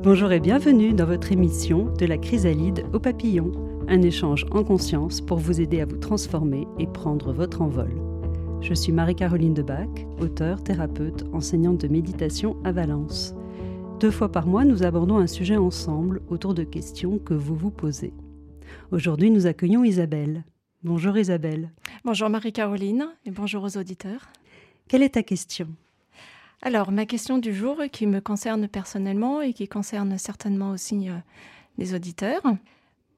Bonjour et bienvenue dans votre émission De la chrysalide au papillon, un échange en conscience pour vous aider à vous transformer et prendre votre envol. Je suis Marie-Caroline Debac, auteure, thérapeute, enseignante de méditation à Valence. Deux fois par mois, nous abordons un sujet ensemble autour de questions que vous vous posez. Aujourd'hui, nous accueillons Isabelle. Bonjour Isabelle. Bonjour Marie-Caroline et bonjour aux auditeurs. Quelle est ta question? Alors, ma question du jour qui me concerne personnellement et qui concerne certainement aussi euh, les auditeurs.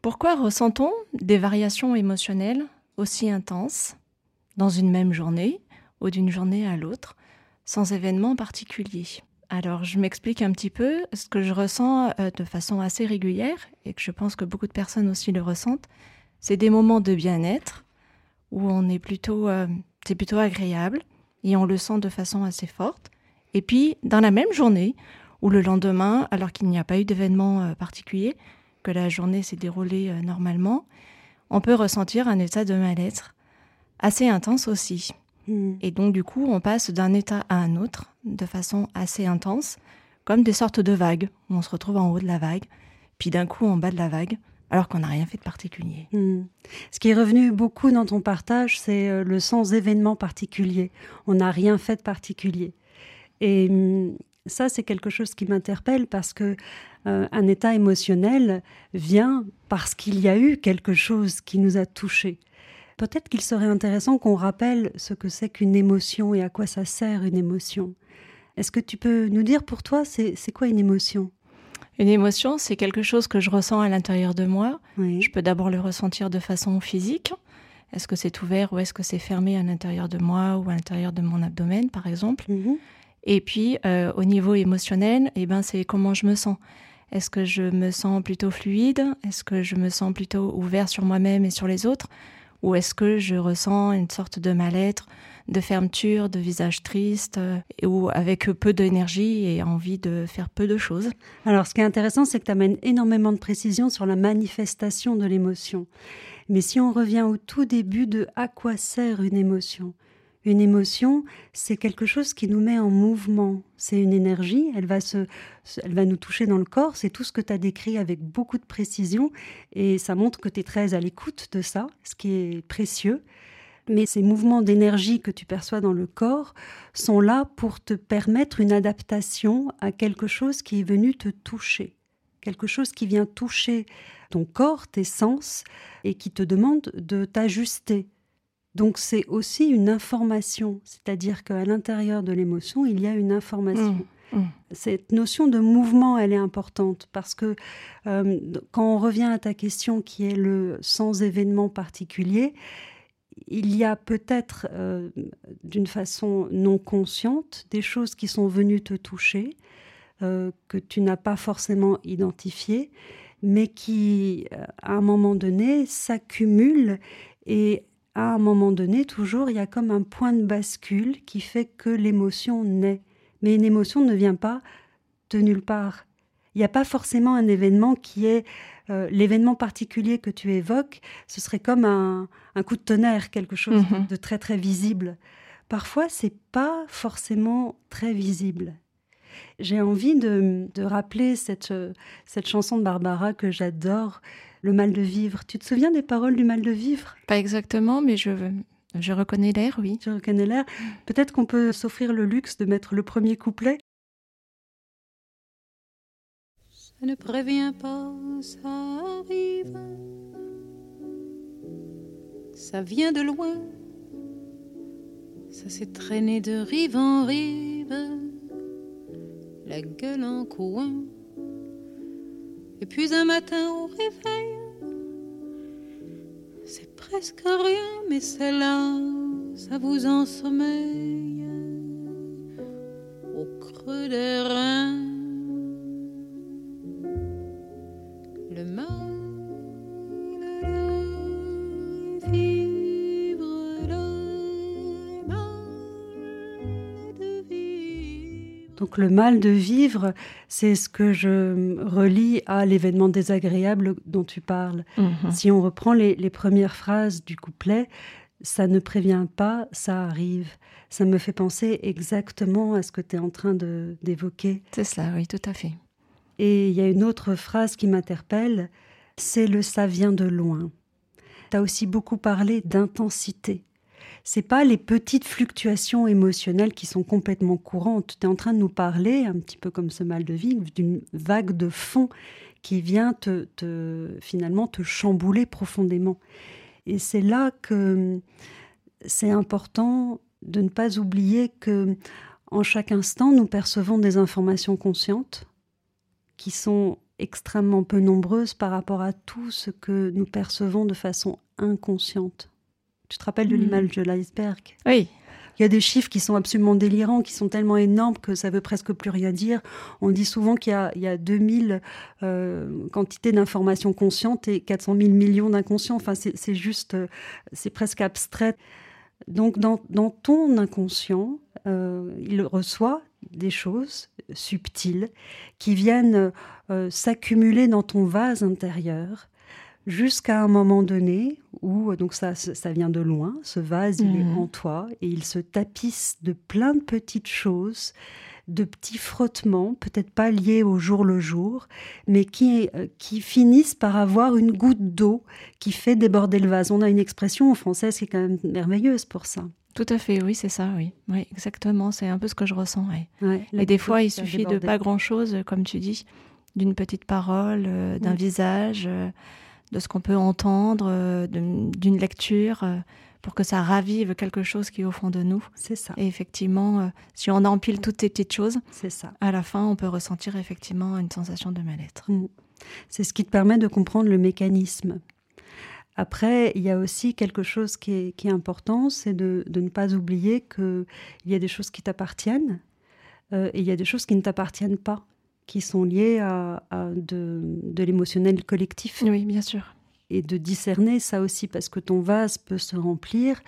Pourquoi ressent-on des variations émotionnelles aussi intenses dans une même journée ou d'une journée à l'autre sans événement particulier? Alors, je m'explique un petit peu ce que je ressens euh, de façon assez régulière et que je pense que beaucoup de personnes aussi le ressentent. C'est des moments de bien-être où on est plutôt, euh, c'est plutôt agréable et on le sent de façon assez forte. Et puis, dans la même journée ou le lendemain, alors qu'il n'y a pas eu d'événement euh, particulier, que la journée s'est déroulée normalement, on peut ressentir un état de mal-être assez intense aussi. Mm. Et donc, du coup, on passe d'un état à un autre de façon assez intense, comme des sortes de vagues. Où on se retrouve en haut de la vague, puis d'un coup en bas de la vague, alors qu'on n'a rien fait de particulier. Mm. Ce qui est revenu beaucoup dans ton partage, c'est euh, le sens événement particulier. On n'a rien fait de particulier. Et mm, ça, c'est quelque chose qui m'interpelle parce que euh, un état émotionnel vient parce qu'il y a eu quelque chose qui nous a touchés peut-être qu'il serait intéressant qu'on rappelle ce que c'est qu'une émotion et à quoi ça sert une émotion. Est-ce que tu peux nous dire pour toi, c'est quoi une émotion? Une émotion, c'est quelque chose que je ressens à l'intérieur de moi. Je peux d'abord le ressentir de façon physique. Est-ce que c'est ouvert ou est-ce que c'est fermé à l'intérieur de moi ou à l'intérieur de mon abdomen, par exemple? Mhm. Et puis, euh, au niveau émotionnel, eh ben, c'est comment je me sens. Est-ce que je me sens plutôt fluide? Est-ce que je me sens plutôt ouvert sur moi-même et sur les autres? Ou est-ce que je ressens une sorte de mal-être, de fermeture, de visage triste, euh, ou avec peu d'énergie et envie de faire peu de choses? Alors, ce qui est intéressant, c'est que tu amènes énormément de précision sur la manifestation de l'émotion. Mais si on revient au tout début de à quoi sert une émotion, une émotion, c'est quelque chose qui nous met en mouvement. C'est une énergie, elle va, se, elle va nous toucher dans le corps. C'est tout ce que tu as décrit avec beaucoup de précision. Et ça montre que tu es très à l'écoute de ça, ce qui est précieux. Mais ces mouvements d'énergie que tu perçois dans le corps sont là pour te permettre une adaptation à quelque chose qui est venu te toucher. Quelque chose qui vient toucher ton corps, tes sens, et qui te demande de t'ajuster, donc c'est aussi une information, c'est-à-dire qu'à l'intérieur de l'émotion, il y a une information. Mmh, mmh. Cette notion de mouvement, elle est importante parce que euh, quand on revient à ta question qui est le sans événement particulier, il y a peut-être euh, d'une façon non consciente des choses qui sont venues te toucher, euh, que tu n'as pas forcément identifiées, mais qui, à un moment donné, s'accumulent et à un moment donné, toujours, il y a comme un point de bascule qui fait que l'émotion naît. Mais une émotion ne vient pas de nulle part. Il n'y a pas forcément un événement qui est euh, l'événement particulier que tu évoques. Ce serait comme un, coup de tonnerre, quelque chose de, mhm. de, très très visible. Parfois, c'est pas forcément très visible. J'ai envie de, rappeler cette, cette chanson de Barbara que j'adore, Le mal de vivre. Tu te souviens des paroles du mal de vivre? Pas exactement, mais je, je reconnais l'air, oui. Je reconnais l'air. Peut-être qu'on peut s'offrir le luxe de mettre le premier couplet. Ça ne prévient pas, ça arrive. Ça vient de loin. Ça s'est traîné de rive en rive la gueule en coin. Et puis un matin au réveil, presque rien, mais c'est là, ça vous ensommeille. Au creux des Donc le mal de vivre, c'est ce que je relie à l'événement désagréable dont tu parles. Mhm. Si on reprend les, premières phrases du couplet, ça ne prévient pas, ça arrive. Ça me fait penser exactement à ce que tu es en train d'évoquer. C'est cela, oui, tout à fait. Et il y a une autre phrase qui m'interpelle, c'est le ça vient de loin. Tu as aussi beaucoup parlé d'intensité. C'est pas les petites fluctuations émotionnelles qui sont complètement courantes. Tu es en train de nous parler, un petit peu comme ce mal de vie, d'une vague de fond qui vient te, finalement te chambouler profondément. Et c'est là que c'est important de ne pas oublier que en chaque instant, nous percevons des informations conscientes qui sont extrêmement peu nombreuses par rapport à tout ce que nous percevons de façon inconsciente. Tu te rappelles de hmm. l'image de l'iceberg? Oui. Il y a des chiffres qui sont absolument délirants, qui sont tellement énormes que ça veut presque plus rien dire. On dit souvent qu'il y, a, 2000 euh, quantités d'informations conscientes et 400 000 millions d'inconscients. Enfin, c'est juste, euh, c'est presque abstrait. Donc, dans, ton inconscient, euh, il reçoit des choses subtiles qui viennent s'accumuler dans ton vase intérieur jusqu'à un moment donné où, donc ça, ça vient de loin, ce vase, il est mhm. en toi et il se tapisse de plein de petites choses, de petits frottements, peut-être pas liés au jour le jour, mais qui, euh, qui finissent par avoir une goutte d'eau qui fait déborder le vase. On a une expression en français qui est quand même merveilleuse pour ça. Tout à fait, oui, c'est ça, oui. oui exactement, c'est un peu ce que je ressens. et des fois, il suffit de pas grand-chose, comme tu dis, d'une petite parole, euh, d'un visage. Euh, de ce qu'on peut entendre, euh, d'une lecture, euh, pour que ça ravive quelque chose qui est au fond de nous. C'est ça. Et effectivement, euh, si on empile toutes ces petites choses, c'est ça. À la fin, on peut ressentir effectivement une sensation de mal-être. Mm. C'est ce qui te permet de comprendre le mécanisme. Après, il y a aussi quelque chose qui est, important, c'est de, ne pas oublier qu'il y a des choses qui t'appartiennent et il y a des choses qui ne t'appartiennent pas qui sont liées à, de, de l'émotionnel collectif. Oui, bien sûr. Et de discerner ça aussi, parce que ton vase peut se remplir.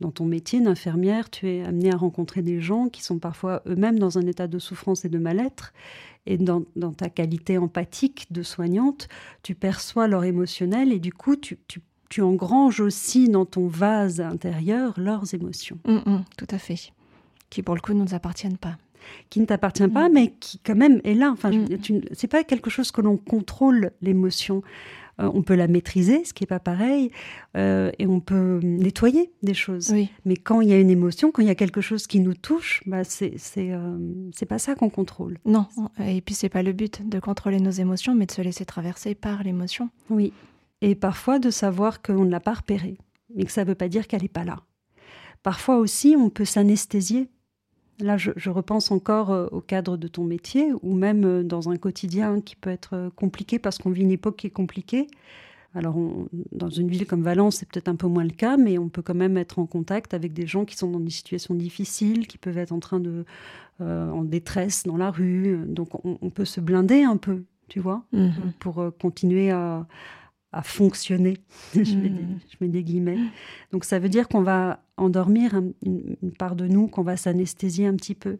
Dans ton métier d'infirmière, tu es amené à rencontrer des gens qui sont parfois eux-mêmes dans un état de souffrance et de mal-être. Et dans, dans, ta qualité empathique de soignante, tu perçois leur émotionnel et du coup, tu, tu, tu engranges aussi dans ton vase intérieur leurs émotions. Mm, mm, tout à fait. Qui, pour le coup, ne nous appartiennent pas qui ne t'appartient pas, mm. mais qui quand même est là. Enfin, mm. c'est pas quelque chose que l'on contrôle l'émotion. Euh, on peut la maîtriser, ce qui n'est pas pareil, euh, et on peut nettoyer des choses. Mais quand il y a une émotion, quand il y a quelque chose qui nous touche, bah c'est c'est euh, pas ça qu'on contrôle. Non, et puis c'est pas le but de contrôler nos émotions, mais de se laisser traverser par l'émotion. Oui, et parfois de savoir qu'on ne l'a pas repérée, mais que ça ne veut pas dire qu'elle n'est pas là. Parfois aussi, on peut s'anesthésier Là, je, repense encore euh, au cadre de ton métier ou même euh, dans un quotidien qui peut être euh, compliqué parce qu'on vit une époque qui est compliquée. Alors, dans une ville comme Valence, c'est peut-être un peu moins le cas, mais on peut quand même être en contact avec des gens qui sont dans des situations difficiles, qui peuvent être en train de, en détresse dans la rue. Donc, on, peut se blinder un peu, tu vois, mmh pour continuer à, à fonctionner. je, mets des, mmh. je, mets des, guillemets. Donc ça veut dire qu'on va endormir une, part de nous, qu'on va s'anesthésier un petit peu.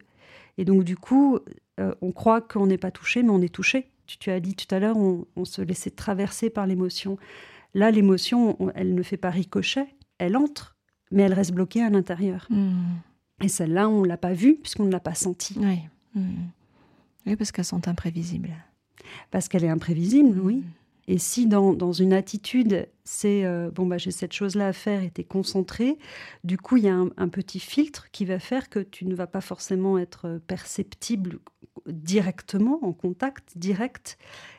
Et donc du coup, euh, on croit qu'on n'est pas touché, mais on est touché. Tu, as dit tout à l'heure, on, se laissait traverser par l'émotion. Là, l'émotion, elle ne fait pas ricochet, elle entre, mais elle reste bloquée à l'intérieur. Mmh. Et celle-là, on ne l'a pas vue puisqu'on ne l'a pas sentie. Oui, mmh. oui parce qu'elles sont imprévisibles. Parce qu'elle est imprévisible, oui. Et si dans, une attitude, c'est euh, bon, bah, j'ai cette chose-là à faire et tu es concentré, du coup, il y a un, petit filtre qui va faire que tu ne vas pas forcément être perceptible directement, en contact direct,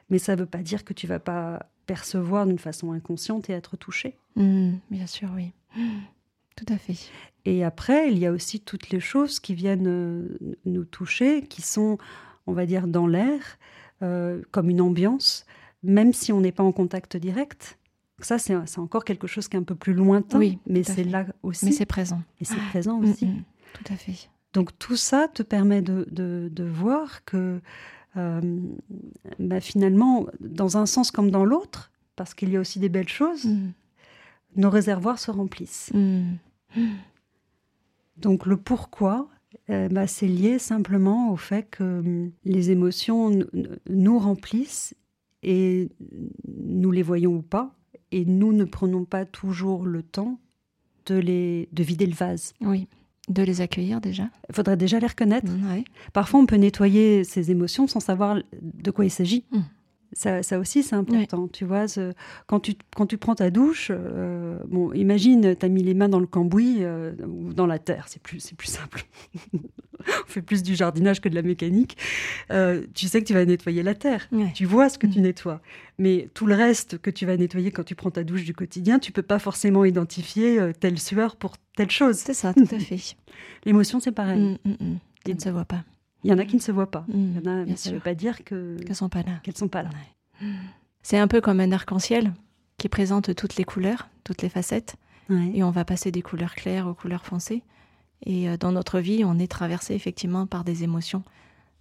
mais ça ne veut pas dire que tu vas pas percevoir d'une façon inconsciente et être touché. Mmh, bien sûr, oui. Tout à fait. Et après, il y a aussi toutes les choses qui viennent euh, nous toucher, qui sont, on va dire, dans l'air, euh, comme une ambiance même si on n'est pas en contact direct. Ça, c'est encore quelque chose qui est un peu plus lointain, oui, mais c'est là aussi. Mais c'est présent. Et c'est présent aussi. Mm, mm, tout à fait. Donc tout ça te permet de, de, voir que euh, bah, finalement, dans un sens comme dans l'autre, parce qu'il y a aussi des belles choses, mm. nos réservoirs se remplissent. Donc le pourquoi, euh, bah, c'est lié simplement au fait que les émotions nous remplissent et nous les voyons ou pas, et nous ne prenons pas toujours le temps de, les, de vider le vase. Oui, De les accueillir déjà. Il faudrait déjà les reconnaître. Ouais. Parfois, on peut nettoyer ses émotions sans savoir de quoi il s'agit. Mm. Ça, ça aussi, c'est important. Tu vois, ce- quand, tu, quand tu prends ta douche, euh, bon, imagine, tu as mis les mains dans le cambouis euh, ou dans la terre, c'est plus, c'est plus simple. on fait plus du jardinage que de la mécanique. Euh, tu sais que tu vas nettoyer la terre. Ouais. Tu vois ce que tu Mm. nettoies. Mais tout le reste que tu vas nettoyer quand tu prends ta douche du quotidien, tu peux pas forcément identifier euh, telle sueur pour telle chose. C'est ça, tout à fait. L'émotion, c'est pareil. Mm, mm, mm. Ça ne se voit pas. Il y en a qui ne se voient pas. Il y en a, mais ça ne veut pas dire que Qu'elles sont pas là. qu'elles sont pas là. C'est un peu comme un arc-en-ciel qui présente toutes les couleurs, toutes les facettes. Ouais. Et on va passer des couleurs claires aux couleurs foncées. Et euh, dans notre vie, on est traversé effectivement par des émotions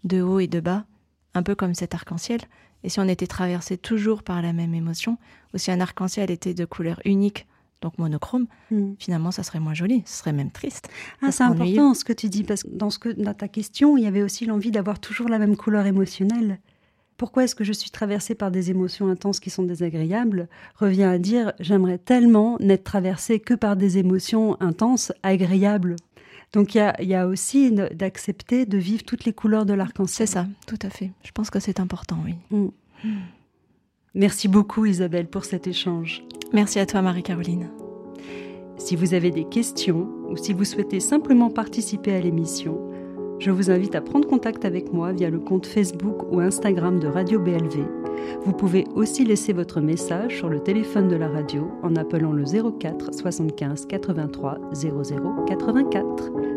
de haut et de bas, un peu comme cet arc-en-ciel. Et si on était traversé toujours par la même émotion, ou si un arc-en-ciel était de couleur unique, donc monochrome, Mm. finalement, ça serait moins joli, ce serait même triste. Ah, c'est important ce que tu dis, parce que dans, ce que dans ta question, il y avait aussi l'envie d'avoir toujours la même couleur émotionnelle. Pourquoi est-ce que je suis traversée par des émotions intenses qui sont désagréables revient à dire j'aimerais tellement n'être traversée que par des émotions intenses, agréables. Donc il y a, il y a aussi d'accepter de vivre toutes les couleurs de C'est l'arc-en-ciel. ça, tout à fait. Je pense que c'est important, oui. Merci beaucoup Isabelle pour cet échange. Merci à toi, Marie-Caroline. Si vous avez des questions ou si vous souhaitez simplement participer à l'émission, je vous invite à prendre contact avec moi via le compte Facebook ou Instagram de Radio BLV. Vous pouvez aussi laisser votre message sur le téléphone de la radio en appelant le 04 75 83 00 84.